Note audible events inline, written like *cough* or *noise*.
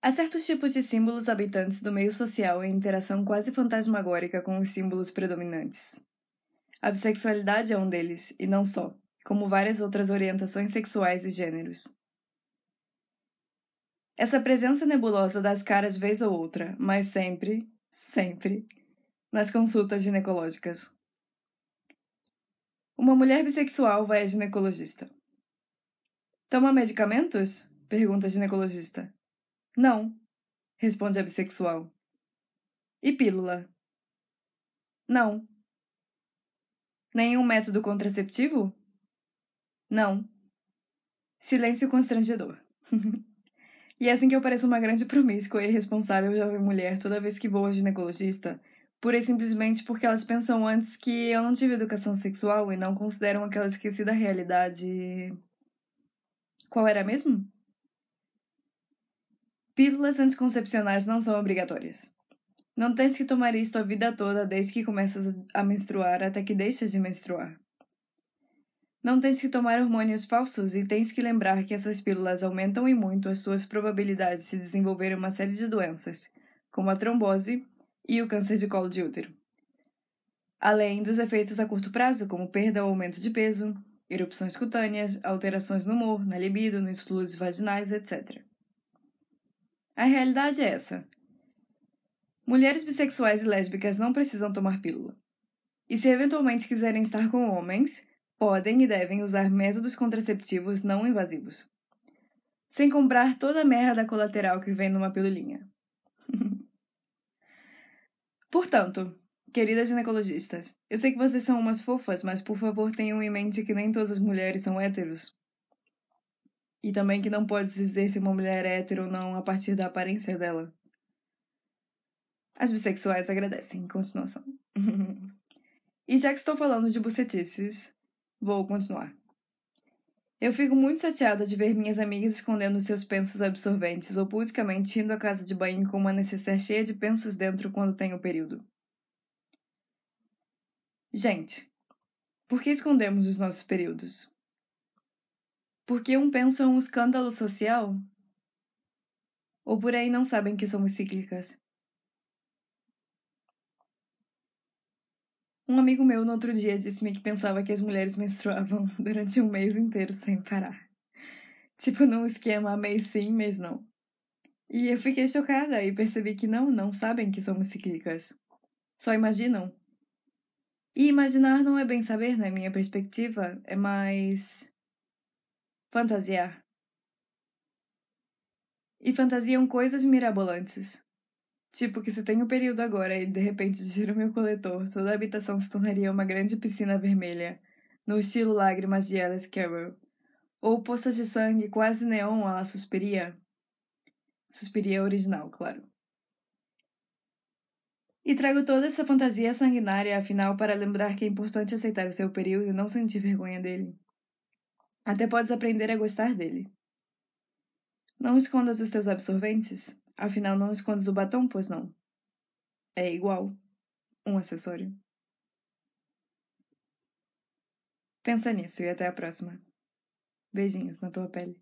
Há certos tipos de símbolos habitantes do meio social em interação quase fantasmagórica com os símbolos predominantes. A bissexualidade é um deles, e não só, como várias outras orientações sexuais e gêneros. Essa presença nebulosa das caras vez ou outra, mas sempre, sempre, nas consultas ginecológicas. Uma mulher bissexual vai a ginecologista. Toma medicamentos? pergunta a ginecologista. Não, responde a bissexual. E pílula? Não. Nenhum método contraceptivo? Não. Silêncio constrangedor. *laughs* e é assim que eu pareço uma grande promíscua e irresponsável jovem mulher toda vez que vou ao ginecologista, pura e simplesmente porque elas pensam antes que eu não tive educação sexual e não consideram aquela esquecida realidade. Qual era mesmo? Pílulas anticoncepcionais não são obrigatórias. Não tens que tomar isto a vida toda desde que começas a menstruar até que deixas de menstruar. Não tens que tomar hormônios falsos e tens que lembrar que essas pílulas aumentam e muito as suas probabilidades de desenvolver uma série de doenças, como a trombose e o câncer de colo de útero. Além dos efeitos a curto prazo, como perda ou aumento de peso, erupções cutâneas, alterações no humor, na libido, nos fluidos vaginais, etc. A realidade é essa. Mulheres bissexuais e lésbicas não precisam tomar pílula. E se eventualmente quiserem estar com homens, podem e devem usar métodos contraceptivos não invasivos. Sem comprar toda a merda colateral que vem numa pilulinha. *laughs* Portanto, queridas ginecologistas, eu sei que vocês são umas fofas, mas por favor tenham em mente que nem todas as mulheres são héteros. E também que não pode dizer se uma mulher é hétero ou não a partir da aparência dela. As bissexuais agradecem. Continuação. *laughs* e já que estou falando de bucetices, vou continuar. Eu fico muito chateada de ver minhas amigas escondendo seus pensos absorventes ou publicamente indo à casa de banho com uma necessaire cheia de pensos dentro quando tem o período. Gente, por que escondemos os nossos períodos? Porque um pensa um escândalo social? Ou por aí não sabem que somos cíclicas? Um amigo meu no outro dia disse-me que pensava que as mulheres menstruavam *laughs* durante um mês inteiro sem parar. Tipo num esquema mês sim, mês não. E eu fiquei chocada e percebi que não, não sabem que somos cíclicas. Só imaginam. E imaginar não é bem saber, na minha perspectiva, é mais Fantasiar. E fantasiam coisas mirabolantes. Tipo que se tenho um período agora e de repente tiro meu coletor, toda a habitação se tornaria uma grande piscina vermelha, no estilo Lágrimas de Alice Carroll. Ou poças de sangue quase neon à la Suspiria. Suspiria original, claro. E trago toda essa fantasia sanguinária, afinal, para lembrar que é importante aceitar o seu período e não sentir vergonha dele. Até podes aprender a gostar dele. Não escondas os teus absorventes, afinal não escondes o batom, pois não. É igual. Um acessório. Pensa nisso e até a próxima. Beijinhos na tua pele.